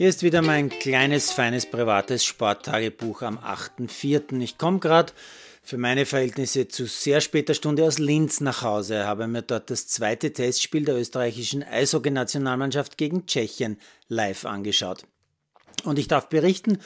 Hier ist wieder mein kleines, feines, privates Sporttagebuch am 8.4. Ich komme gerade für meine Verhältnisse zu sehr später Stunde aus Linz nach Hause, habe mir dort das zweite Testspiel der österreichischen Eishockey-Nationalmannschaft gegen Tschechien live angeschaut. Und ich darf berichten,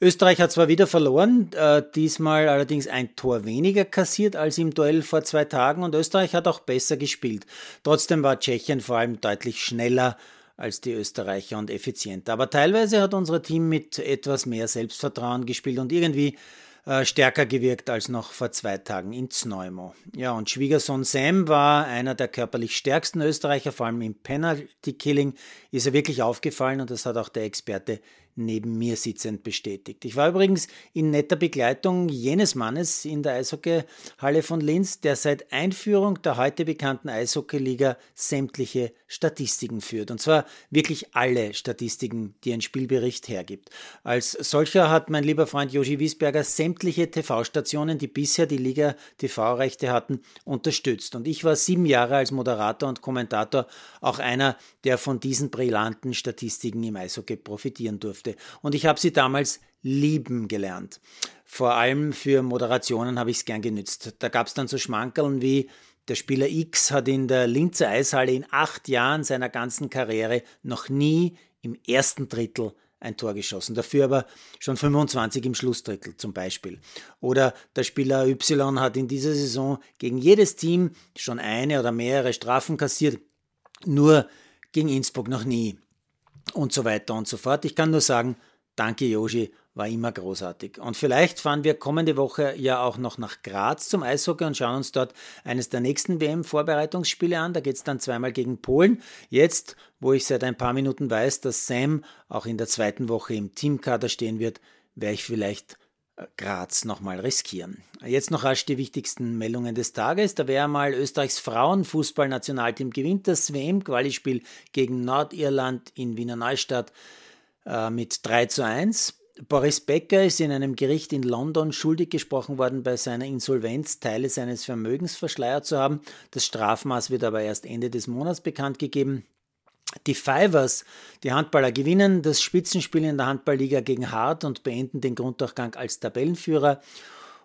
Österreich hat zwar wieder verloren, äh, diesmal allerdings ein Tor weniger kassiert als im Duell vor zwei Tagen und Österreich hat auch besser gespielt. Trotzdem war Tschechien vor allem deutlich schneller als die Österreicher und effizienter. Aber teilweise hat unser Team mit etwas mehr Selbstvertrauen gespielt und irgendwie äh, stärker gewirkt als noch vor zwei Tagen in Zneumo. Ja, und Schwiegersohn Sam war einer der körperlich stärksten Österreicher, vor allem im Penalty Killing ist er wirklich aufgefallen und das hat auch der Experte neben mir sitzend bestätigt. Ich war übrigens in netter Begleitung jenes Mannes in der Eishockeyhalle von Linz, der seit Einführung der heute bekannten Eishockeyliga sämtliche Statistiken führt. Und zwar wirklich alle Statistiken, die ein Spielbericht hergibt. Als solcher hat mein lieber Freund Joshi Wiesberger sämtliche TV-Stationen, die bisher die Liga TV-Rechte hatten, unterstützt. Und ich war sieben Jahre als Moderator und Kommentator auch einer, der von diesen brillanten Statistiken im Eishockey profitieren durfte durfte. Und ich habe sie damals lieben gelernt. Vor allem für Moderationen habe ich es gern genützt. Da gab es dann so Schmankerln wie der Spieler X hat in der Linzer Eishalle in acht Jahren seiner ganzen Karriere noch nie im ersten Drittel ein Tor geschossen, dafür aber schon 25 im Schlussdrittel zum Beispiel. Oder der Spieler Y hat in dieser Saison gegen jedes Team schon eine oder mehrere Strafen kassiert, nur gegen Innsbruck noch nie und so weiter und so fort. Ich kann nur sagen, danke Yoshi, war immer großartig. Und vielleicht fahren wir kommende Woche ja auch noch nach Graz zum Eishockey und schauen uns dort eines der nächsten WM-Vorbereitungsspiele an. Da geht es dann zweimal gegen Polen. Jetzt, wo ich seit ein paar Minuten weiß, dass Sam auch in der zweiten Woche im Teamkader stehen wird, werde ich vielleicht Graz nochmal riskieren. Jetzt noch rasch die wichtigsten Meldungen des Tages. Da wäre mal Österreichs Frauenfußballnationalteam gewinnt das WM-Qualispiel gegen Nordirland in Wiener Neustadt äh, mit 3 zu 1. Boris Becker ist in einem Gericht in London schuldig gesprochen worden, bei seiner Insolvenz Teile seines Vermögens verschleiert zu haben. Das Strafmaß wird aber erst Ende des Monats bekannt gegeben. Die Fivers, die Handballer, gewinnen das Spitzenspiel in der Handballliga gegen Hart und beenden den Grunddurchgang als Tabellenführer.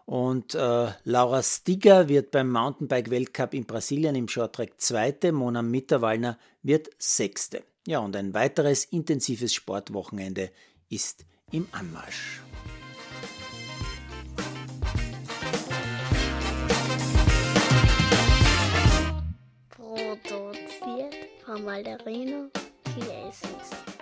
Und äh, Laura Stiger wird beim Mountainbike-Weltcup in Brasilien im Shorttrack Zweite, Mona Mitterwallner wird Sechste. Ja, und ein weiteres intensives Sportwochenende ist im Anmarsch. Produziert von Malderino Chiesens.